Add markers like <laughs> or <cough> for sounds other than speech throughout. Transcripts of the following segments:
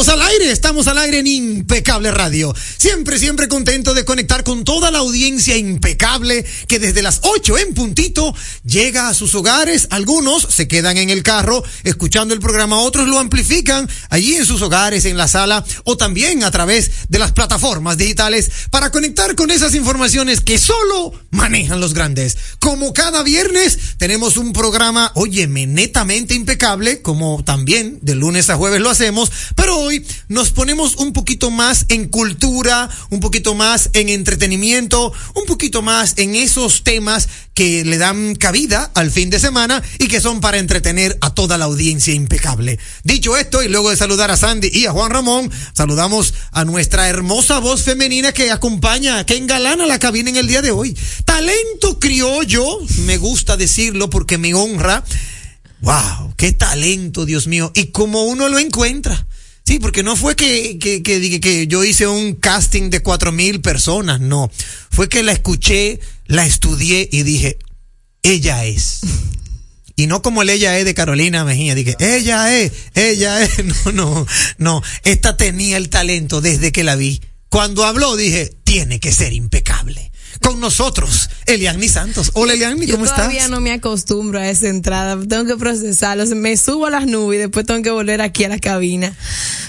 estamos al aire, estamos al aire en Impecable Radio. Siempre, siempre contento de conectar con toda la audiencia impecable que desde las 8 en puntito llega a sus hogares. Algunos se quedan en el carro escuchando el programa, otros lo amplifican allí en sus hogares, en la sala o también a través de las plataformas digitales para conectar con esas informaciones que solo manejan los grandes. Como cada viernes tenemos un programa, óyeme, netamente impecable, como también de lunes a jueves lo hacemos, pero hoy nos ponemos un poquito más en cultura, un poquito más en entretenimiento, un poquito más en esos temas que le dan cabida al fin de semana y que son para entretener a toda la audiencia impecable. Dicho esto, y luego de saludar a Sandy y a Juan Ramón, saludamos a nuestra hermosa voz femenina que acompaña, que engalana la cabina en el día de hoy. Talento criollo, me gusta decirlo porque me honra. Wow, qué talento, Dios mío. Y como uno lo encuentra. Sí, porque no fue que, que, que, que, yo hice un casting de cuatro mil personas, no. Fue que la escuché, la estudié y dije, ella es. Y no como el ella es de Carolina Mejía, dije, ella es, ella es. <laughs> No, no, no. Esta tenía el talento desde que la vi. Cuando habló dije, tiene que ser impecable. Con nosotros, Eliani Santos. Hola Eliani, ¿cómo Yo estás? todavía no me acostumbro a esa entrada. Tengo que procesarlo. Me subo a las nubes y después tengo que volver aquí a la cabina.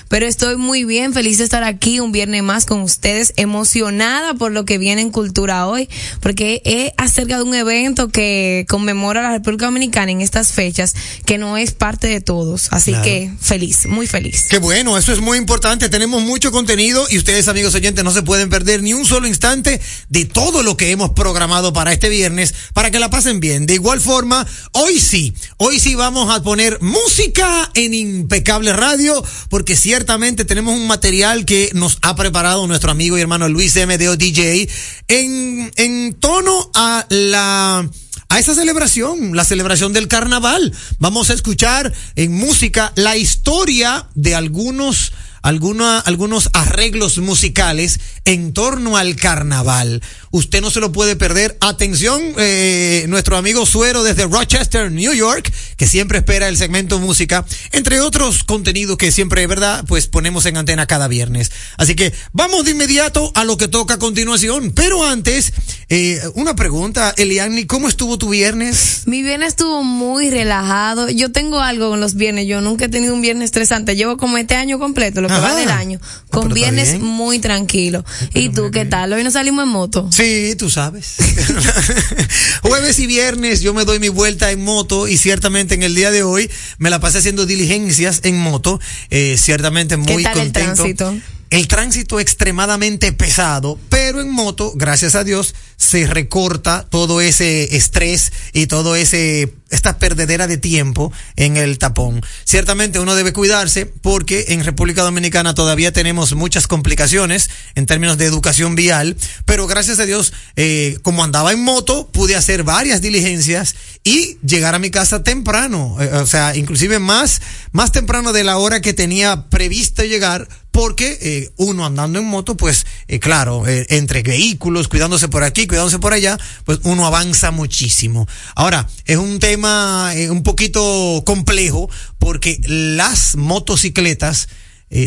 Pero estoy muy bien, feliz de estar aquí un viernes más con ustedes, emocionada por lo que viene en Cultura hoy, porque es acerca de un evento que conmemora a la República Dominicana en estas fechas, que no es parte de todos. Así Claro. que feliz, muy feliz. Qué bueno, eso es muy importante. Tenemos mucho contenido y ustedes, amigos oyentes, no se pueden perder ni un solo instante de todo lo que hemos programado para este viernes, para que la pasen bien. De igual forma, hoy sí, hoy sí vamos a poner música en Impecable Radio, porque ciertamente tenemos un material que nos ha preparado nuestro amigo y hermano Luis MDO DJ en, en tono a la a esa celebración, la celebración del carnaval. Vamos a escuchar en música la historia de algunos, alguna, algunos arreglos musicales en torno al carnaval. Usted no se lo puede perder. Atención, eh, nuestro amigo Suero desde Rochester, New York, que siempre espera el segmento música, entre otros contenidos que siempre, ¿verdad? Pues ponemos en antena cada viernes. Así que vamos de inmediato a lo que toca a continuación. Pero antes, eh, una pregunta, Eliani, ¿cómo estuvo tu viernes? Mi viernes estuvo muy relajado. Yo tengo algo con los viernes. Yo nunca he tenido un viernes estresante. Llevo como este año completo, lo que Ajá. va del año, Ah, con pero está viernes bien. muy tranquilo. ¿Y tú qué tal? Hoy no salimos en moto. Sí, tú sabes. <laughs> Jueves y viernes yo me doy mi vuelta en moto y ciertamente en el día de hoy me la pasé haciendo diligencias en moto. Eh, ciertamente muy tal el contento. tránsito? El tránsito extremadamente pesado, pero en moto, gracias a Dios, se recorta todo ese estrés y todo ese esta perdedera de tiempo en el tapón. Ciertamente uno debe cuidarse porque en República Dominicana todavía tenemos muchas complicaciones en términos de educación vial, pero gracias a Dios, eh, como andaba en moto, pude hacer varias diligencias y llegar a mi casa temprano, eh, o sea, inclusive más, más temprano de la hora que tenía previsto llegar porque eh, uno andando en moto, pues eh, claro, eh, entre vehículos, cuidándose por aquí, cuidándose por allá, pues uno avanza muchísimo. Ahora, es un tema un poquito complejo porque las motocicletas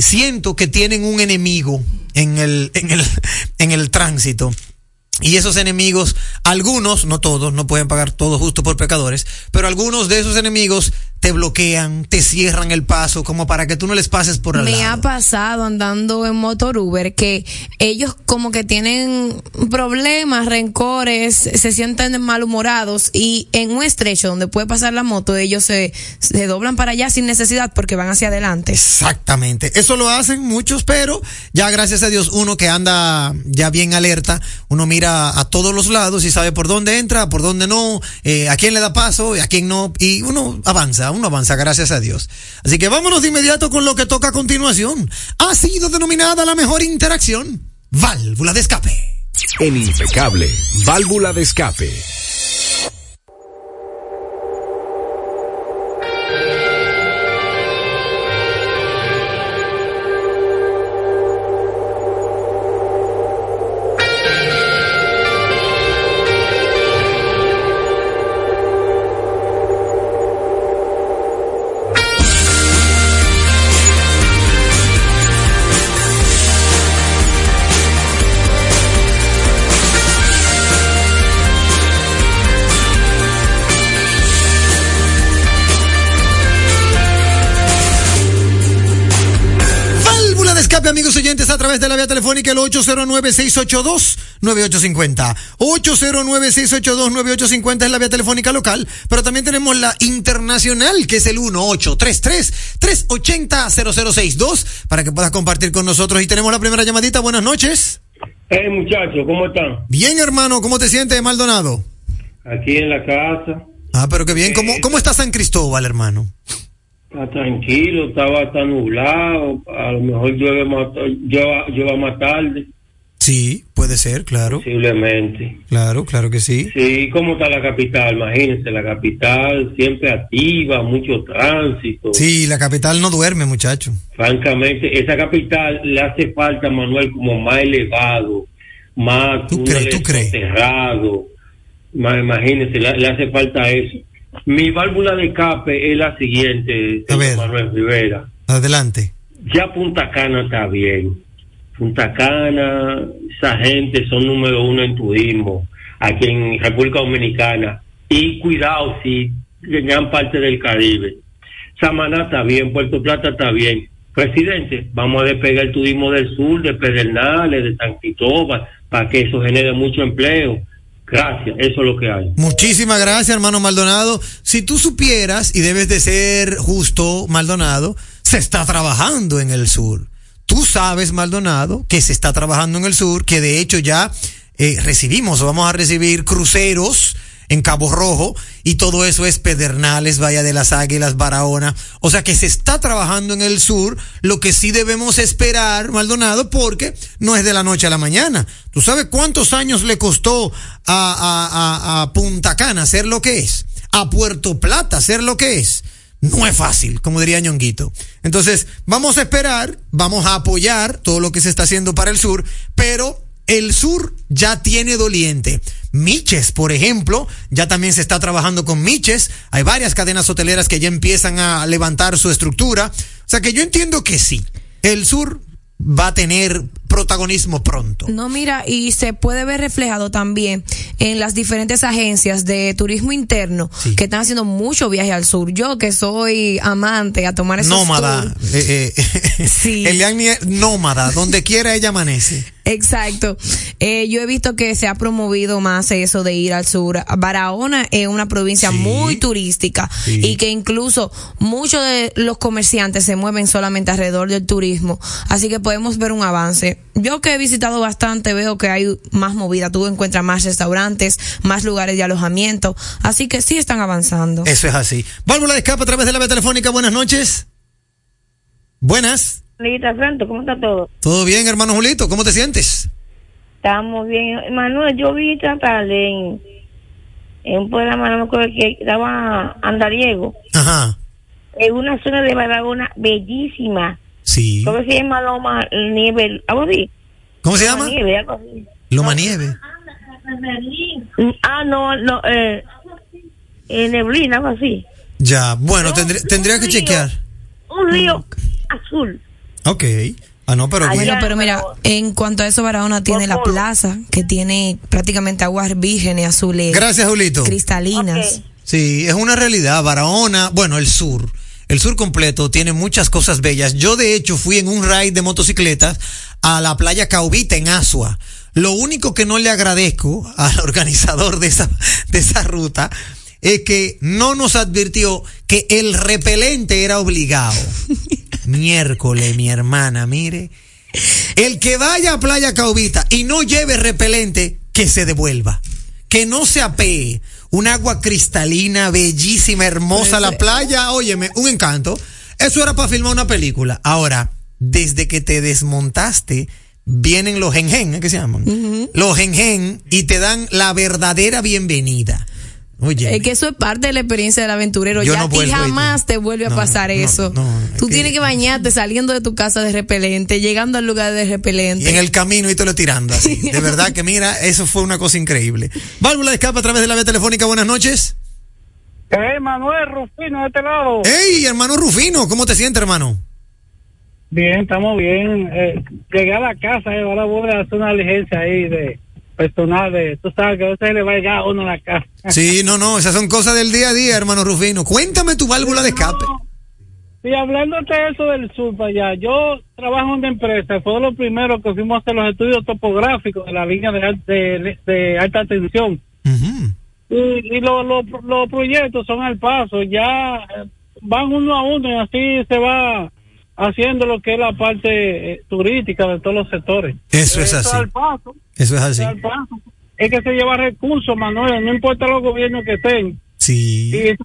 siento que tienen un enemigo en el, en el, <laughs> en el tránsito. Y esos enemigos, algunos, no todos, no pueden pagar todo justo por pecadores, pero algunos de esos enemigos te bloquean, te cierran el paso, como para que tú no les pases por al Me lado. ha pasado andando en motor Uber que ellos como que tienen problemas, rencores, se sienten malhumorados y en un estrecho donde puede pasar la moto ellos se, se doblan para allá sin necesidad porque van hacia adelante. Exactamente. Eso lo hacen muchos, pero ya gracias a Dios uno que anda ya bien alerta, uno mira a todos los lados y sabe por dónde entra, por dónde no, eh, a quién le da paso y a quién no, y uno avanza, uno avanza, gracias a Dios. Así que vámonos de inmediato con lo que toca a continuación. Ha sido denominada la mejor interacción, válvula de escape. En Impecable, válvula de escape. Telefónica el 809-682-9850. 809-682-9850 es la vía telefónica local, pero también tenemos la internacional, que es el 1833-380-0062, para que puedas compartir con nosotros. Y tenemos la primera llamadita. Buenas noches. Hey muchachos, ¿cómo están? Bien, hermano, ¿cómo te sientes, Maldonado? Aquí en la casa. Ah, pero qué bien. ¿Cómo, cómo está San Cristóbal, hermano? Está tranquilo, estaba tan nublado. A lo mejor llueve más, llueva, llueva más tarde. Sí, Sí, puede ser, claro. Posiblemente. Claro, claro que sí. Sí, ¿cómo está la capital? Imagínense, la capital siempre activa, mucho tránsito. Sí, la capital no duerme, muchacho. Francamente, esa capital le hace falta, Manuel, como más elevado, más ¿Tú crees? ¿Tú crees? cerrado. Imagínense, le, le hace falta eso. Mi válvula de escape es la siguiente, A ver. Manuel Rivera. Adelante. Ya Punta Cana está bien. Punta Cana, esa gente son número uno en turismo aquí en República Dominicana. Y cuidado, si gran parte del Caribe. Samaná está bien, Puerto Plata está bien. Presidente, vamos a despegar el turismo del sur, de Pedernales, de San Cristóbal, para que eso genere mucho empleo. Gracias, eso es lo que hay. Muchísimas gracias, hermano Maldonado. Si tú supieras, y debes de ser justo, Maldonado, se está trabajando en el sur. Tú sabes, Maldonado, que se está trabajando en el sur, que de hecho ya eh, recibimos o vamos a recibir cruceros en Cabo Rojo y todo eso es Pedernales, Valle de las Águilas, Barahona. O sea que se está trabajando en el sur, lo que sí debemos esperar, Maldonado, porque no es de la noche a la mañana. ¿Tú sabes cuántos años le costó a, a, a, a Punta Cana ser lo que es? A Puerto Plata ser lo que es. No es fácil, como diría Ñonguito. Entonces, vamos a esperar, vamos a apoyar todo lo que se está haciendo para el sur, pero el sur ya tiene doliente. Miches, por ejemplo, ya también se está trabajando con Miches. Hay varias cadenas hoteleras que ya empiezan a levantar su estructura. O sea que yo entiendo que sí. El sur va a tener protagonismo pronto. No, mira, y se puede ver reflejado también en las diferentes agencias de turismo interno Sí. que están haciendo mucho viaje al sur. Yo que soy amante a tomar esos Nómada. tours. Eh, eh, <laughs> Sí. Eliane nómada, donde quiera ella amanece. Exacto. Eh, yo he visto que se ha promovido más eso de ir al sur. Barahona es una provincia Sí. muy turística Sí. y que incluso muchos de los comerciantes se mueven solamente alrededor del turismo. Así que podemos ver un avance. Yo que he visitado bastante veo que hay más movida. Tú encuentras más restaurantes, más lugares de alojamiento. Así que sí están avanzando. Eso es así. Válvula de escape a través de la vía telefónica. Buenas noches. Buenas. Lita Santo, ¿cómo está todo? ¿Todo bien, hermano Julito? ¿Cómo te sientes? Estamos bien. Manuel, yo vi esta tarde en, en un programa, no me acuerdo que estaba Andariego, Ajá. en una zona de Barahona bellísima. Sí. ¿Cómo se llama Loma Nieve? ¿Algo así? ¿Cómo se Loma llama? Nieve, algo así. Loma Nieve. Ah, no, no, eh, eh, Neblina, algo así. Ya, bueno, No, tendría, tendría que río. chequear. Un río azul. Ok. Ah, no, pero. Bueno, pero mira, en cuanto a eso, Barahona tiene la plaza, que tiene prácticamente aguas vírgenes, azules, Gracias, Julito. cristalinas. Sí, es una realidad. Barahona, bueno, el sur. El sur completo tiene muchas cosas bellas. Yo, de hecho, fui en un ride de motocicletas a la playa Caubita en Asua. Lo único que no le agradezco <laughs> al organizador de esa, de esa ruta es que no nos advirtió que el repelente era obligado. <laughs> Miércoles, mi hermana, mire. El que vaya a Playa Caubita y no lleve repelente, que se devuelva. Que no se apee. Un agua cristalina, bellísima, hermosa la playa. Óyeme, un encanto. Eso era para filmar una película. Ahora, desde que te desmontaste, vienen los gen ¿eh? ¿qué se llaman? Los gen y te dan la verdadera bienvenida. Oye. Es que eso es parte de la experiencia del aventurero. Yo ya no a ti jamás te vuelve a No, pasar no, eso. no, Tú que- tienes que bañarte saliendo de tu casa de repelente, llegando al lugar de repelente. Y en el camino y te lo tirando así. <laughs> De verdad que mira, eso fue una cosa increíble. Válvula de escape a través de la vía telefónica. Buenas noches. Eh, Manuel Rufino de este lado. Hey, hermano Rufino, ¿cómo te sientes, hermano? Bien, estamos bien. Eh, llegué a la casa y ahora voy a hacer una diligencia ahí de personal. De, tú sabes que a veces le va a llegar a uno a la casa. <laughs> Sí, no, no, esas son cosas del día a día, hermano Rufino. Cuéntame tu válvula de escape. Y hablando de eso del sur para allá, yo trabajo en una empresa, fue lo primero que fuimos a hacer los estudios topográficos de la línea de, de, de alta tensión. Ujú. Y, y lo- lo- los proyectos son al paso, ya van uno a uno y así se va haciendo lo que es la parte eh, turística de todos los sectores. Eso es así. paso, Eso es así. paso. Es que se lleva recursos, Manuel, no importa los gobiernos que estén. Sí. Y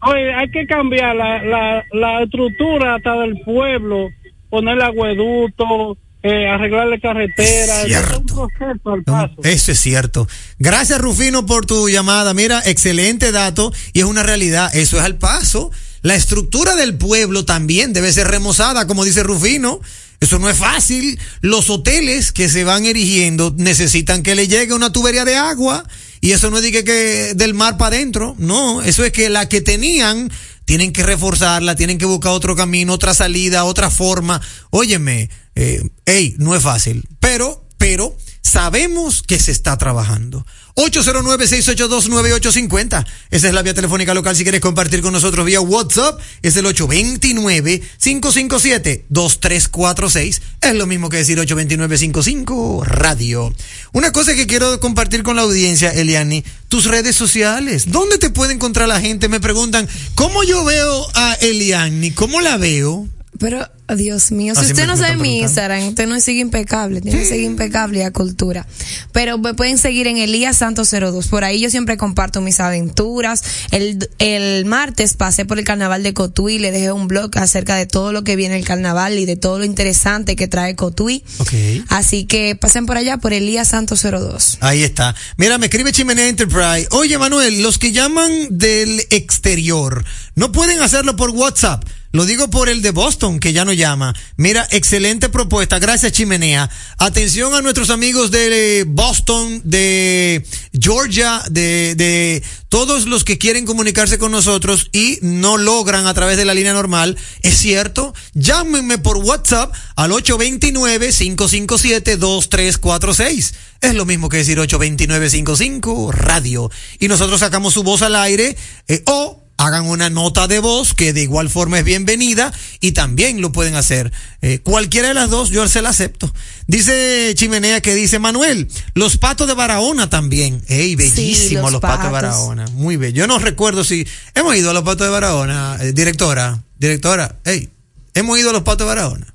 oye, hay que cambiar la, la, la estructura hasta del pueblo, poner agueducto, eh, arreglarle carretera. Cierto. Es un proceso al paso. Eso es cierto. Gracias, Rufino, por tu llamada. Mira, excelente dato y es una realidad. Eso es al paso. La estructura del pueblo también debe ser remozada, como dice Rufino. Eso no es fácil. Los hoteles que se van erigiendo necesitan que le llegue una tubería de agua. Y eso no es que, que del mar para adentro. No, eso es que la que tenían tienen que reforzarla, tienen que buscar otro camino, otra salida, otra forma. Óyeme, eh, hey, no es fácil. Pero, pero, sabemos que se está trabajando. 809-682-9850. Esa es la vía telefónica local. Si quieres compartir con nosotros vía WhatsApp, es el 829-557-2346. Es lo mismo que decir 829-55 Radio. Una cosa que quiero compartir con la audiencia, Eliani, tus redes sociales. ¿Dónde te puede encontrar la gente? Me preguntan, ¿cómo yo veo a Eliani? ¿Cómo la veo? Pero, Dios mío, si usted no sabe mi. Instagram, usted no sigue impecable, tiene que seguir impecable a cultura. Pero me pueden seguir en Elías Santos 02. Por ahí yo siempre comparto mis aventuras. El, el martes pasé por el carnaval de Cotuí, le dejé un blog acerca de todo lo que viene el carnaval y de todo lo interesante que trae Cotuí. Ok. Así que pasen por allá por Elías Santos 02. Ahí está. Mira, me escribe Chimenea Enterprise. Oye, Manuel, los que llaman del exterior no pueden hacerlo por WhatsApp. Lo digo por el de Boston, que ya no llama. Mira, excelente propuesta. Gracias, Chimenea. Atención a nuestros amigos de Boston, de Georgia, de, de todos los que quieren comunicarse con nosotros y no logran a través de la línea normal. Es cierto. Llámenme por WhatsApp al 829-557-2346. Es lo mismo que decir 829-55 radio. Y nosotros sacamos su voz al aire eh, o hagan una nota de voz que de igual forma es bienvenida y también lo pueden hacer. Eh, cualquiera de las dos yo se la acepto. Dice Chimenea que dice Manuel, los patos de Barahona también. Ey, bellísimo los los, patos. de. Barahona. Muy bello. Yo no recuerdo si hemos ido a los patos de Barahona, eh, directora, directora, ey, hemos ido a los patos de Barahona.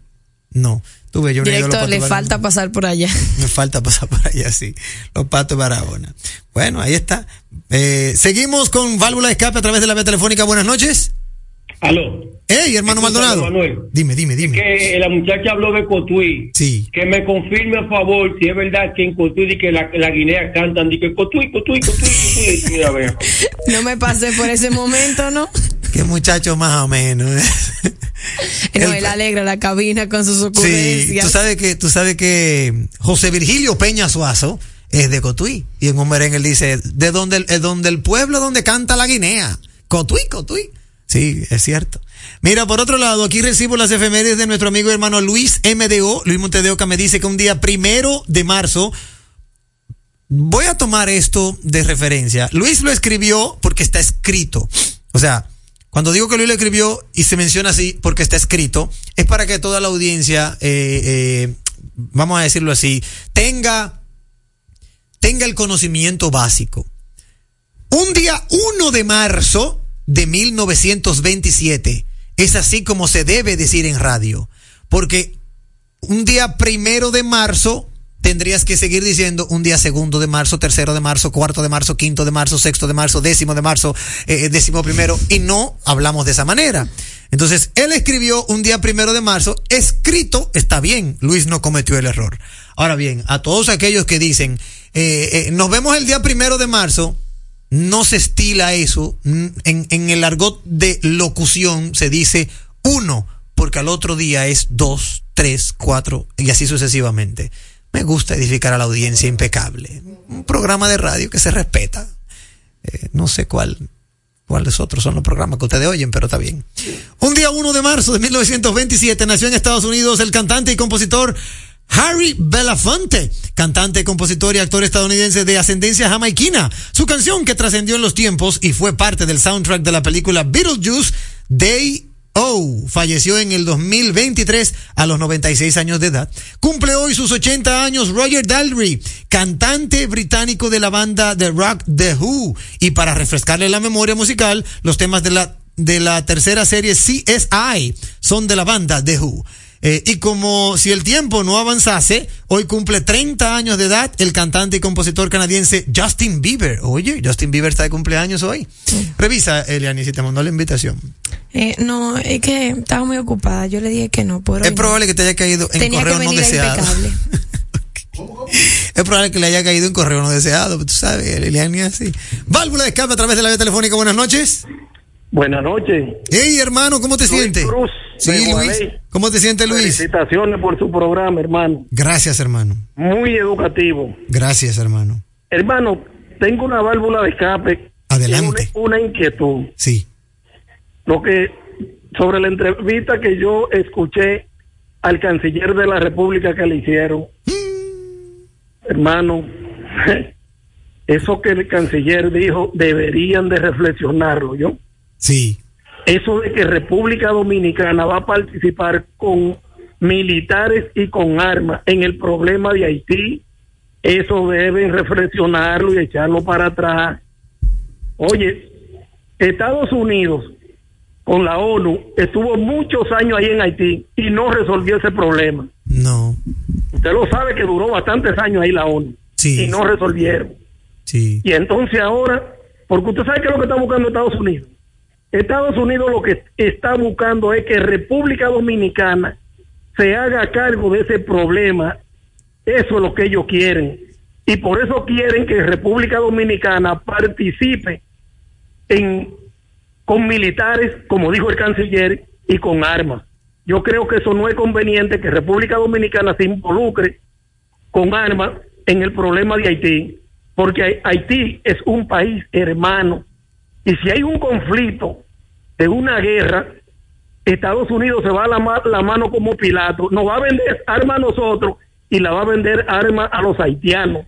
No, tuve yo no patos le falta pasar por allá. <laughs> Me falta pasar por allá, sí. Los patos de Barahona. Bueno, ahí está. Eh, seguimos con válvula de escape a través de la vía telefónica. Buenas noches. Aló. Hey, hermano Maldonado. Manuel. Dime, dime, dime. Que la muchacha habló de Cotuí. Sí. Que me confirme, a favor, si es verdad que en Cotuí di que la, la Guinea cantan, di que Cotuí, Cotuí, Cotuí, Cotuí. <laughs> Mira, vea. No me pasé por ese momento, ¿no? Qué muchacho más o menos. <laughs> No, él alegra la cabina con sus Sí, ocurrencias. tú sabes que, tú sabes que José Virgilio Peña Suazo es de Cotuí. Y en un merengue él dice, de donde, el- donde el pueblo donde canta la Guinea. Cotuí, Cotuí. Sí, es cierto. Mira, por otro lado, aquí recibo las efemérides de nuestro amigo y hermano Luis MDO. Luis Montedeoca me dice que un día primero de marzo, voy a tomar esto de referencia. Luis lo escribió porque está escrito. O sea, cuando digo que Luis lo escribió y se menciona así porque está escrito, es para que toda la audiencia, eh, eh, vamos a decirlo así, tenga, tenga el conocimiento básico. Un día 1 de marzo de 1927 es así como se debe decir en radio, porque un día primero de marzo tendrías que seguir diciendo un día segundo de marzo, tercero de marzo, cuarto de marzo, quinto de marzo, sexto de marzo, décimo de marzo, eh, décimo primero, y no hablamos de esa manera. Entonces, él escribió un día primero de marzo, escrito, está bien, Luis no cometió el error. Ahora bien, a todos aquellos que dicen, eh, eh, nos vemos el día primero de marzo, no se estila eso. Mm, En, en el argot de locución se dice uno, porque al otro día es dos, tres, cuatro, y así sucesivamente. Me gusta edificar a la audiencia impecable. Un programa de radio que se respeta. Eh, no sé cuál, cuáles otros son los programas que ustedes oyen, pero está bien. Un día 1 de marzo de 1927 nació en Estados Unidos el cantante y compositor Harry Belafonte, cantante, compositor y actor estadounidense de ascendencia jamaiquina. Su canción que trascendió en los tiempos y fue parte del soundtrack de la película Beetlejuice, Day O, falleció en el 2023 a los 96 años de edad. Cumple hoy sus 80 años Roger Daltrey, cantante británico de la banda de rock The Who. Y para refrescarle la memoria musical, los temas de la, de la tercera serie CSI son de la banda The Who. Eh, y como si el tiempo no avanzase, hoy cumple 30 años de edad el cantante y compositor canadiense Justin Bieber. Oye, Justin Bieber está de cumpleaños hoy. Revisa, Eliani, si te mandó la invitación. Eh, no, es que estaba muy ocupada. Yo le dije que no. Por hoy Es no. probable que te haya caído en Tenía que correo no venir a deseado. <laughs> Es probable que le haya caído en correo no deseado, tú sabes, Eliani así. Válvula de escape a través de la vía telefónica. Buenas noches. Buenas noches. Hey, hermano, ¿cómo te Luis sientes? Cruz, Sí, Luis. ¿Cómo te sientes, Luis? Felicitaciones por su programa, hermano. Gracias, hermano. Muy educativo. Gracias, hermano. Hermano, tengo una válvula de escape. Adelante. Una, una inquietud. Sí. Lo que sobre la entrevista que yo escuché al canciller de la República que le hicieron, hermano, <laughs> eso que el canciller dijo deberían de reflexionarlo, yo. Sí. Eso de que República Dominicana va a participar con militares y con armas en el problema de Haití, eso deben reflexionarlo y echarlo para atrás. Oye, Estados Unidos con la ONU estuvo muchos años ahí en Haití y no resolvió ese problema. No. Usted lo sabe que duró bastantes años ahí la ONU Sí. y no resolvieron. Sí. Y entonces ahora, porque usted sabe qué es lo que está buscando Estados Unidos. Estados Unidos lo que está buscando es que República Dominicana se haga cargo de ese problema. Eso es lo que ellos quieren. Y por eso quieren que República Dominicana participe con militares, como dijo el canciller, y con armas. Yo creo que eso no es conveniente que República Dominicana se involucre con armas en el problema de Haití, porque Haití es un país hermano. Y si hay un conflicto de una guerra, Estados Unidos se va a la, ma- la mano como Pilato, nos va a vender armas a nosotros y la va a vender armas a los haitianos.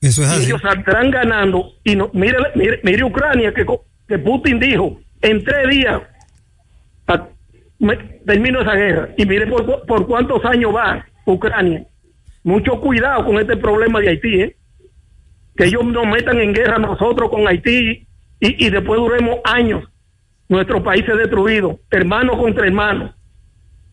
Eso es Y así. ellos saldrán ganando. Y no, mire, mire, mire Ucrania, que, Putin dijo, en tres días me- termino esa guerra. Y mire por cuántos años va Ucrania. Mucho cuidado con este problema de Haití, ¿eh? que ellos nos metan en guerra nosotros con Haití y, y después duremos años. Nuestro país es destruido, hermano contra hermano.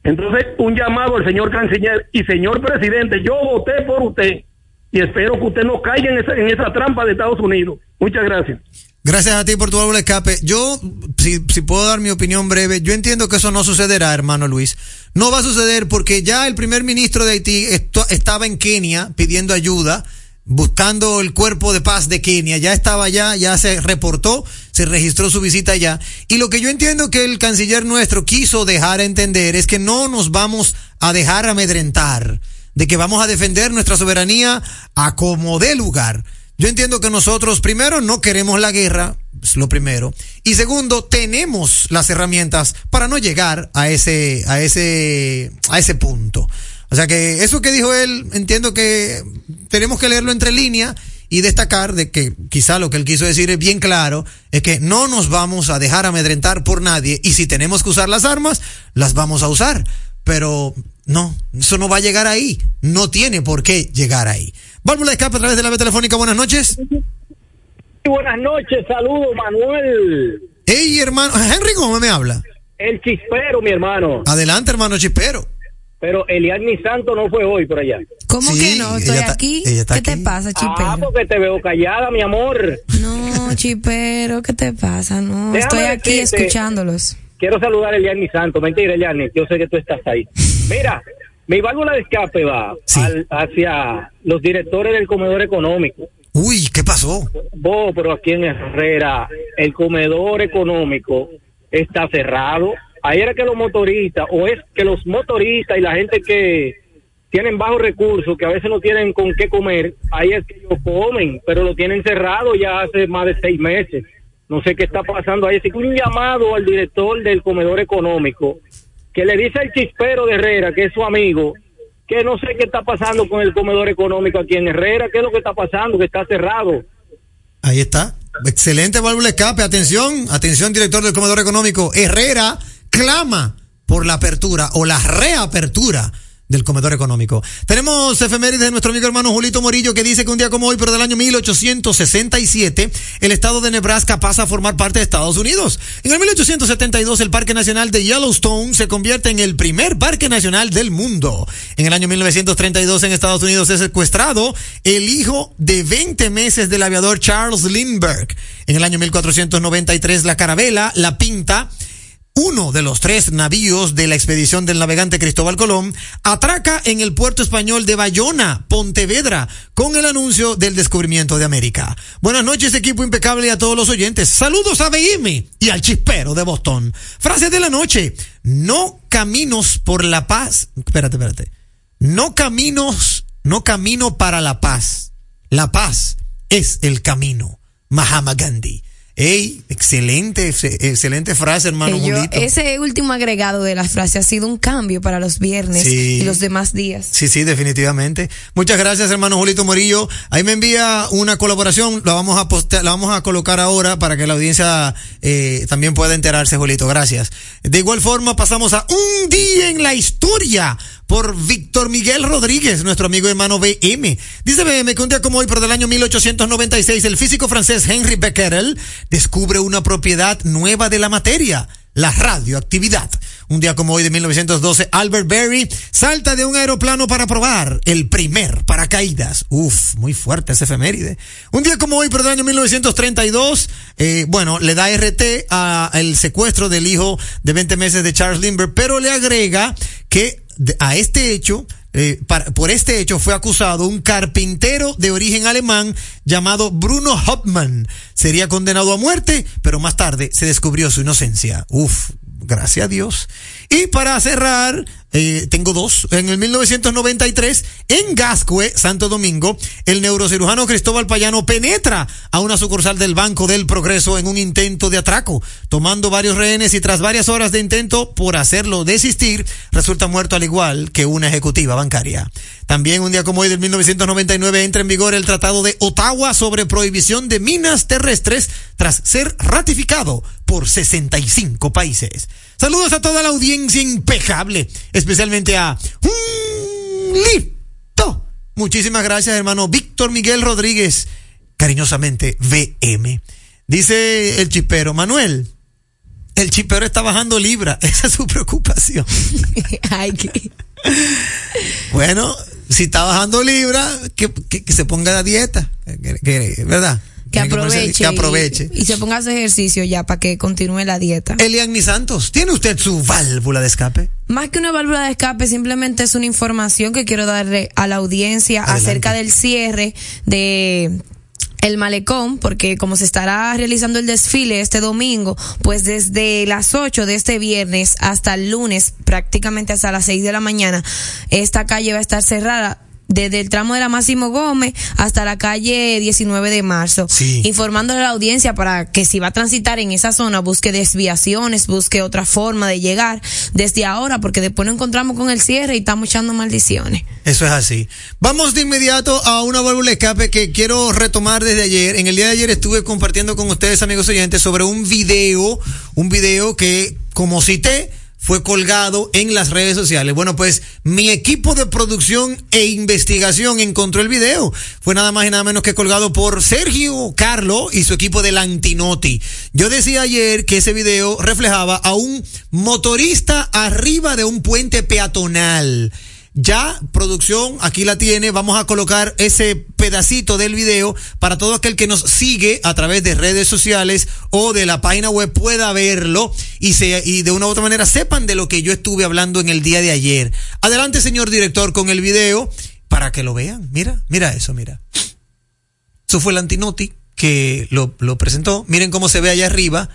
Entonces, un llamado al señor canciller y señor presidente, yo voté por usted y espero que usted no caiga en esa, en esa trampa de Estados Unidos. Muchas gracias. Gracias a ti por tu de escape. Yo, si, si puedo dar mi opinión breve, yo entiendo que eso no sucederá, hermano Luis. No va a suceder porque ya el primer ministro de Haití esto- estaba en Kenia pidiendo ayuda, buscando el cuerpo de paz de Kenia. Ya estaba allá, ya se reportó, se registró su visita allá. Y lo que yo entiendo que el canciller nuestro quiso dejar entender es que no nos vamos a dejar amedrentar, de que vamos a defender nuestra soberanía a como dé lugar. Yo entiendo que nosotros, primero, no queremos la guerra, es lo primero. Y segundo, tenemos las herramientas para no llegar a ese, a ese, a ese punto. O sea que eso que dijo él, entiendo que tenemos que leerlo entre líneas y destacar de que quizá lo que él quiso decir es bien claro, es que no nos vamos a dejar amedrentar por nadie y si tenemos que usar las armas, las vamos a usar. Pero no, eso no va a llegar ahí. No tiene por qué llegar ahí. Válvula de escape a través de la vía telefónica. Buenas noches. Buenas noches, saludos Manuel, Hey, hermano. Henry, ¿cómo me habla? el chispero, mi hermano. Adelante, hermano Chispero. Pero Eliani Santo no fue hoy por allá. ¿Cómo Sí, que no? Estoy ella está- aquí. ella está ¿Qué te pasa, Ah, chipero? porque te veo callada, mi amor. No, chipero, ¿qué te pasa? No, Déjame estoy aquí decirte- escuchándolos. Quiero saludar a Eliani Santo. Mentira, Eliani, yo sé que tú estás ahí. Mira, mi válvula de escape va Sí. al- hacia los directores del comedor económico. Uy, ¿qué pasó? Vos, pero aquí en Herrera, el comedor económico está cerrado. Ahí era que los motoristas, o es que los motoristas y la gente que tienen bajos recursos, que a veces no tienen con qué comer, ahí es que ellos comen, pero lo tienen cerrado ya hace más de seis meses. No sé qué está pasando ahí. Así que un llamado al director del comedor económico, que le dice al chispero de Herrera, que es su amigo, que no sé qué está pasando con el comedor económico aquí en Herrera, qué es lo que está pasando, que está cerrado. Ahí está. Excelente válvula escape. Atención, atención, director del comedor económico. Herrera clama por la apertura o la reapertura del comedor económico. Tenemos efemérides de nuestro amigo hermano Julito Morillo que dice que un día como hoy, pero del año 1867, el estado de Nebraska pasa a formar parte de Estados Unidos. En el 1872, el Parque Nacional de Yellowstone se convierte en el primer parque nacional del mundo. En el año 1932, en Estados Unidos, es secuestrado el hijo de 20 meses del aviador Charles Lindbergh. En el año 1493, la carabela, la pinta, uno de los tres navíos de la expedición del navegante Cristóbal Colón atraca en el puerto español de Bayona, Pontevedra, con el anuncio del descubrimiento de América. Buenas noches, equipo impecable y a todos los oyentes. Saludos a BM y al chispero de Boston. Frase de la noche. No caminos por la paz. Espérate, espérate. No caminos, no camino para la paz. La paz es el camino. Mahama Gandhi. Ey, excelente, ex- excelente frase, hermano yo- ese último agregado de la frase ha sido un cambio para los viernes Sí. y los demás días. Sí, sí, definitivamente. Muchas gracias, hermano Julito Morillo. Ahí me envía una colaboración, la vamos a postear, la vamos a colocar ahora para que la audiencia eh, también pueda enterarse, Julito. Gracias. De igual forma, pasamos a un día en la historia por Víctor Miguel Rodríguez, nuestro amigo hermano BM. Dice BM que un día como hoy, pero del año 1896, el físico francés Henri Becquerel descubre una propiedad nueva de la materia, la radioactividad. Un día como hoy de 1912, Albert Berry salta de un aeroplano para probar el primer paracaídas. Uf, muy fuerte ese efeméride. Un día como hoy, pero del año 1932, eh, bueno, le da RT a el secuestro del hijo de 20 meses de Charles Lindbergh, pero le agrega que a este hecho, eh, por este hecho fue acusado un carpintero de origen alemán llamado Bruno Hauptmann. Sería condenado a muerte, pero más tarde se descubrió su inocencia. Uf, gracias a Dios. Y para cerrar, eh, tengo dos. En el 1993, en Gascue, Santo Domingo, el neurocirujano Cristóbal Payano penetra a una sucursal del Banco del Progreso en un intento de atraco, tomando varios rehenes y tras varias horas de intento por hacerlo desistir, resulta muerto al igual que una ejecutiva bancaria. También un día como hoy del 1999 entra en vigor el Tratado de Ottawa sobre prohibición de minas terrestres tras ser ratificado por 65 países. Saludos a toda la audiencia impecable, especialmente a Lito. Muchísimas gracias, hermano Víctor Miguel Rodríguez, cariñosamente VM. Dice el chipero, Manuel, el chipero está bajando libra, <laughs> esa es su preocupación. <laughs> Ay, que- Bueno, si está bajando libra, que, que- que se ponga a dieta, que- ¿verdad? Que aproveche. Que aproveche. Y, y se ponga a hacer ejercicio ya para que continúe la dieta. Eliani Santos, ¿tiene usted su válvula de escape? Más que una válvula de escape, simplemente es una información que quiero darle a la audiencia Adelante. acerca del cierre de el malecón, porque como se estará realizando el desfile este domingo, pues desde las 8 de este viernes hasta el lunes, prácticamente hasta las 6 de la mañana, esta calle va a estar cerrada. Desde el tramo de la Máximo Gómez hasta la calle 19 de marzo. Sí. Informándole a la audiencia para que si va a transitar en esa zona busque desviaciones, busque otra forma de llegar desde ahora, porque después nos encontramos con el cierre y estamos echando maldiciones. Eso es así. Vamos de inmediato a una válvula escape que quiero retomar desde ayer. En el día de ayer estuve compartiendo con ustedes, amigos oyentes, sobre un video, un video que, como cité, fue colgado en las redes sociales. Bueno, pues mi equipo de producción e investigación encontró el video. Fue nada más y nada menos que colgado por Sergio Carlo y su equipo del Antinoti. Yo decía ayer que ese video reflejaba a un motorista arriba de un puente peatonal. Ya, producción, aquí la tiene. Vamos a colocar ese pedacito del video para todo aquel que nos sigue a través de redes sociales o de la página web pueda verlo y, se, y de una u otra manera sepan de lo que yo estuve hablando en el día de ayer. Adelante, señor director, con el video para que lo vean. Mira, mira eso, mira. Eso fue el Antinoti que lo, lo presentó. Miren cómo se ve allá arriba.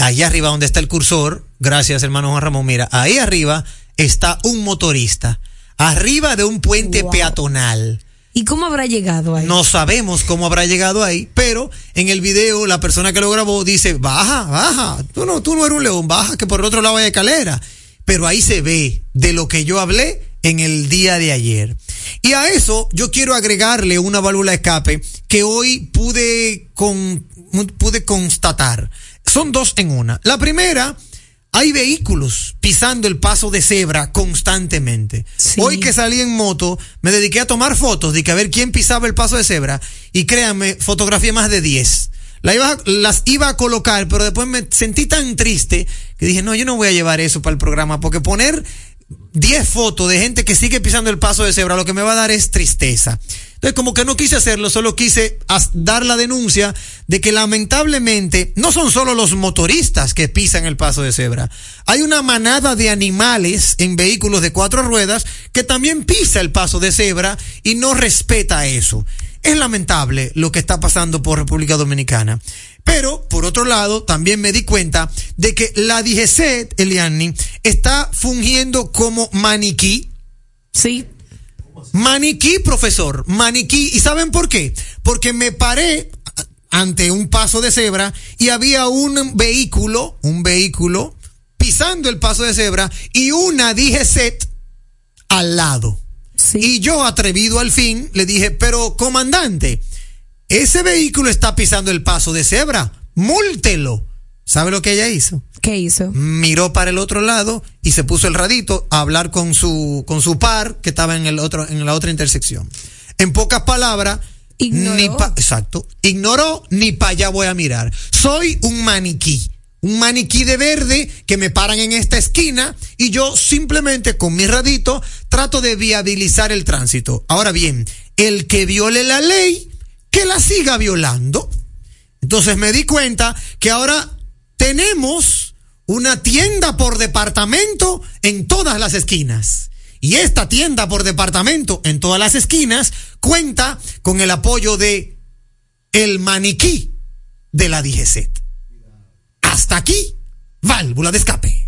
Allá arriba donde está el cursor. Gracias, hermano Juan Ramón. Mira, ahí arriba está un motorista. Arriba de un puente Wow. peatonal. ¿Y cómo habrá llegado ahí? No sabemos cómo habrá llegado ahí, pero en el video la persona que lo grabó dice, baja, baja, tú no, tú no eres un león, baja que por el otro lado hay escalera. Pero ahí se ve de lo que yo hablé en el día de ayer. Y a eso yo quiero agregarle una válvula de escape que hoy pude, con, pude constatar. Son dos en una. La primera, hay vehículos pisando el paso de cebra constantemente. Hoy que salí en moto, me dediqué a tomar fotos de que a ver quién pisaba el paso de cebra y créanme, fotografié más de 10. La iba, las iba a colocar, pero después me sentí tan triste que dije, no, yo no voy a llevar eso para el programa, porque poner 10 fotos de gente que sigue pisando el paso de cebra, lo que me va a dar es tristeza. Entonces, como que no quise hacerlo, solo quise dar la denuncia de que lamentablemente no son solo los motoristas que pisan el paso de cebra. Hay una manada de animales en vehículos de cuatro ruedas que también pisa el paso de cebra y no respeta eso. Es lamentable lo que está pasando por República Dominicana. Pero, por otro lado, también me di cuenta de que la DGC, Eliani, está fungiendo como maniquí. Sí. Maniquí, profesor, maniquí. ¿Y saben por qué? Porque me paré ante un paso de cebra y había un vehículo, un vehículo pisando el paso de cebra y una DGC al lado. Y yo, atrevido al fin, le dije, pero comandante, ese vehículo está pisando el paso de cebra, múltelo. ¿Sabe lo que ella hizo? ¿Qué hizo? Miró para el otro lado y se puso el radito a hablar con su, con su par que estaba en el otro, en la otra intersección. En pocas palabras, Ignoró. ni pa- exacto, ignoró ni para allá voy a mirar. Soy un maniquí. Un maniquí de verde que me paran en esta esquina y yo simplemente con mi radito trato de viabilizar el tránsito. Ahora bien, el que viole la ley, que la siga violando. Entonces me di cuenta que ahora tenemos una tienda por departamento en todas las esquinas. Y esta tienda por departamento en todas las esquinas cuenta con el apoyo de el maniquí de la DGC. Hasta aquí, válvula de escape.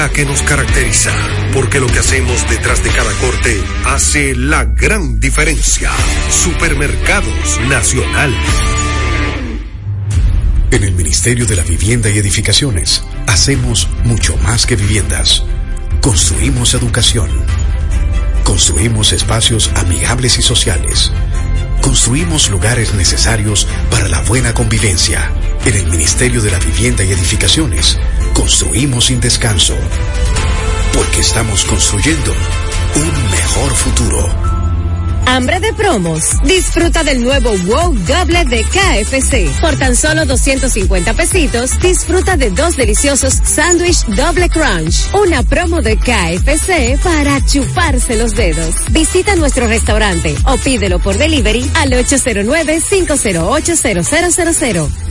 que nos caracteriza, porque lo que hacemos detrás de cada corte hace la gran diferencia. Supermercados Nacional. En el Ministerio de la Vivienda y Edificaciones hacemos mucho más que viviendas. Construimos educación. Construimos espacios amigables y sociales. Construimos lugares necesarios para la buena convivencia. En el Ministerio de la Vivienda y Edificaciones construimos sin descanso. Porque estamos construyendo un mejor futuro. Hambre de promos. Disfruta del nuevo Wow Doble de KFC. Por tan solo 250 pesitos, disfruta de dos deliciosos sándwich doble crunch. Una promo de KFC para chuparse los dedos. Visita nuestro restaurante o pídelo por delivery al 809-508-0000.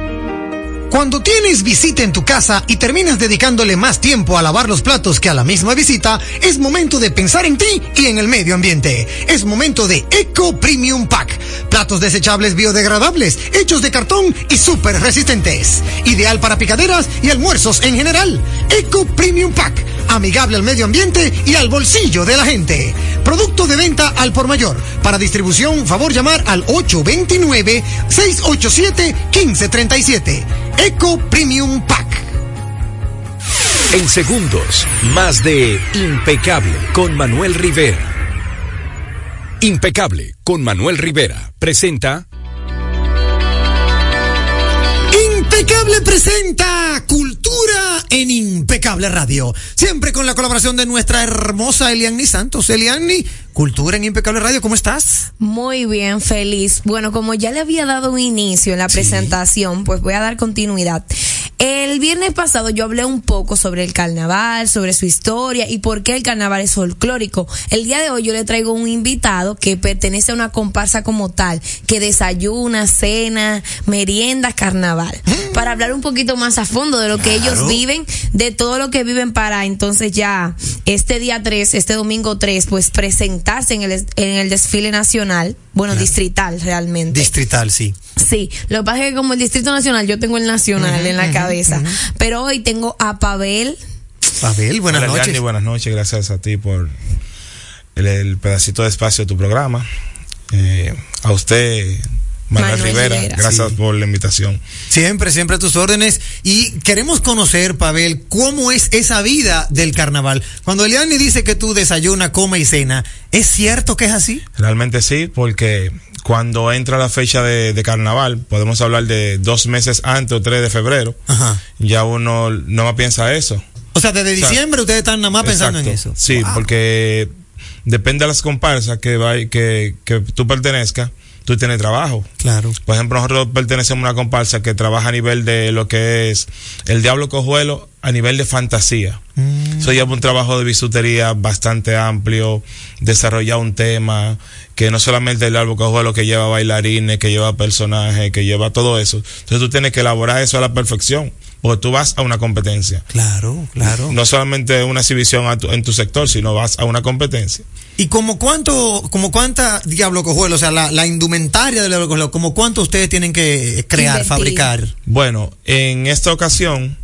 Cuando tienes visita en tu casa y terminas dedicándole más tiempo a lavar los platos que a la misma visita, es momento de pensar en ti y en el medio ambiente. Es momento de Eco Premium Pack. Platos desechables biodegradables, hechos de cartón y súper resistentes. Ideal para picaderas y almuerzos en general. Eco Premium Pack. Amigable al medio ambiente y al bolsillo de la gente. Producto de venta al por mayor. Para distribución, favor llamar al 829-687-1537. Eco Premium Pack. En segundos, más de Impecable con Manuel Rivera. Impecable con Manuel Rivera presenta Impecable presenta en Impecable Radio. Siempre con la colaboración de nuestra hermosa Eliani Santos. Eliani, Cultura en Impecable Radio, ¿cómo estás? Muy bien, feliz. Bueno, como ya le había dado un inicio en la presentación, pues voy a dar continuidad. El viernes pasado yo hablé un poco sobre el carnaval, sobre su historia y por qué el carnaval es folclórico. El día de hoy yo le traigo un invitado que pertenece a una comparsa como tal, que desayuna, cena, merienda, carnaval. Para hablar un poquito más a fondo de lo que ellos viven, de todo lo que viven para entonces ya este día 3, este domingo 3, pues presentarse en el, en el desfile nacional, bueno, distrital realmente. Distrital, sí. Sí, lo que pasa es que como el Distrito Nacional, yo tengo el Nacional en la cabeza, pero hoy tengo a Pavel. Pavel, buenas Hola, noches. Yanni, buenas noches, gracias a ti por el, el pedacito de espacio de tu programa. Eh, a usted, Manuel, Manuel Rivera, Rivera. gracias Sí. por la invitación. Siempre, siempre a tus órdenes. Y queremos conocer, Pavel, cómo es esa vida del carnaval. Cuando Eliani dice que tú desayuna, come y cena, ¿es cierto que es así? Realmente sí, porque cuando entra la fecha de, de carnaval, podemos hablar de dos meses antes o tres de febrero, ya uno no más piensa eso. O sea, desde O sea, diciembre ustedes están nada más pensando en eso. Sí, porque depende de las comparsas que, va, que, que tú pertenezcas, tú tienes trabajo. Claro. Por ejemplo, nosotros pertenecemos a una comparsa que trabaja a nivel de lo que es el Diablo Cojuelo a nivel de fantasía. Eso lleva un trabajo de bisutería bastante amplio, desarrollar un tema, que no solamente el Diablo Cojuelo que lleva bailarines, que lleva personajes, que lleva todo eso. Entonces tú tienes que elaborar eso a la perfección, porque tú vas a una competencia. Claro, claro. No solamente una exhibición a tu- en tu sector, sino vas a una competencia. ¿Y como cuánto, como cuánta Diablo Cojuelo, o sea, la, la indumentaria del Diablo Cojuelo, como cuánto ustedes tienen que crear, fabricar? Bueno, en esta ocasión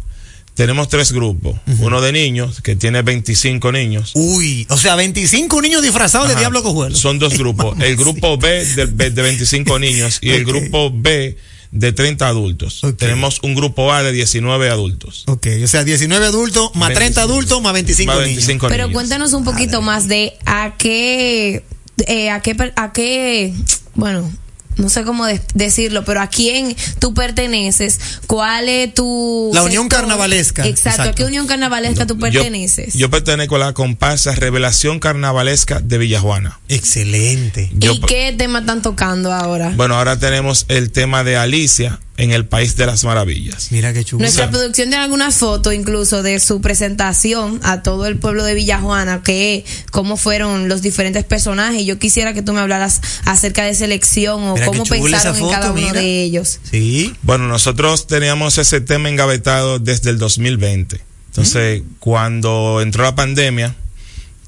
tenemos tres grupos. Uno de niños, que tiene 25 niños. Uy, o sea, 25 niños disfrazados de. Diablo Cojuelo. Son dos <laughs> grupos. El grupo B de, de 25 niños y el grupo B de 30 adultos. Tenemos un grupo A de 19 adultos. Ok, o sea, 19 adultos, más 30 adultos, más 25, Más niños. 25 Pero cuéntanos un poquito más de a qué, eh, a qué, per- a qué, bueno, no sé cómo de- decirlo, pero a quién tú perteneces, cuál es tu... La Unión sector? Carnavalesca. Exacto, ¿a qué Unión Carnavalesca tú Yo, perteneces? yo pertenezco a la comparsa Revelación Carnavalesca de Villajuana. Excelente. Yo, ¿Y qué tema están tocando ahora? bueno, ahora tenemos el tema de Alicia en el País de las Maravillas. Mira qué chulo. Nuestra producción tiene algunas fotos incluso de su presentación a todo el pueblo de Villajuana, que cómo fueron los diferentes personajes. Yo quisiera que tú me hablaras acerca de selección o Mira cómo pensaron en cada uno mira. de ellos. Sí. Bueno, nosotros teníamos ese tema engavetado desde el 2020. Entonces, cuando entró la pandemia,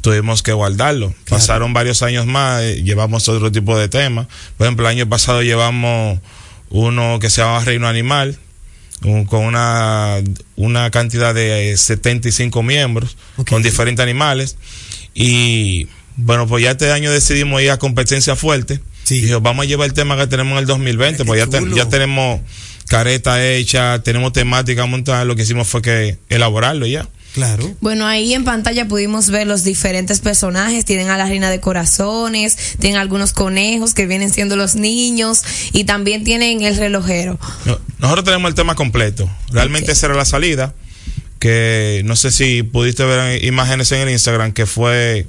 tuvimos que guardarlo. Pasaron varios años más, eh, llevamos otro tipo de temas. Por ejemplo, el año pasado llevamos uno que se llamaba Reino Animal, un- con una, una cantidad de eh, 75 miembros, con diferentes animales. Y bueno, pues ya este año decidimos ir a competencia fuerte. Dijo, vamos a llevar el tema que tenemos en el 2020, pues ya, te- ya tenemos careta hecha, tenemos temática montada, lo que hicimos fue que elaborarlo ya. Claro. Bueno, ahí en pantalla pudimos ver los diferentes personajes. Tienen a la reina de corazones, tienen algunos conejos que vienen siendo los niños y también tienen el relojero. No, Nosotros tenemos el tema completo. Realmente esa era la salida. Que no sé si pudiste ver imágenes en el Instagram que fue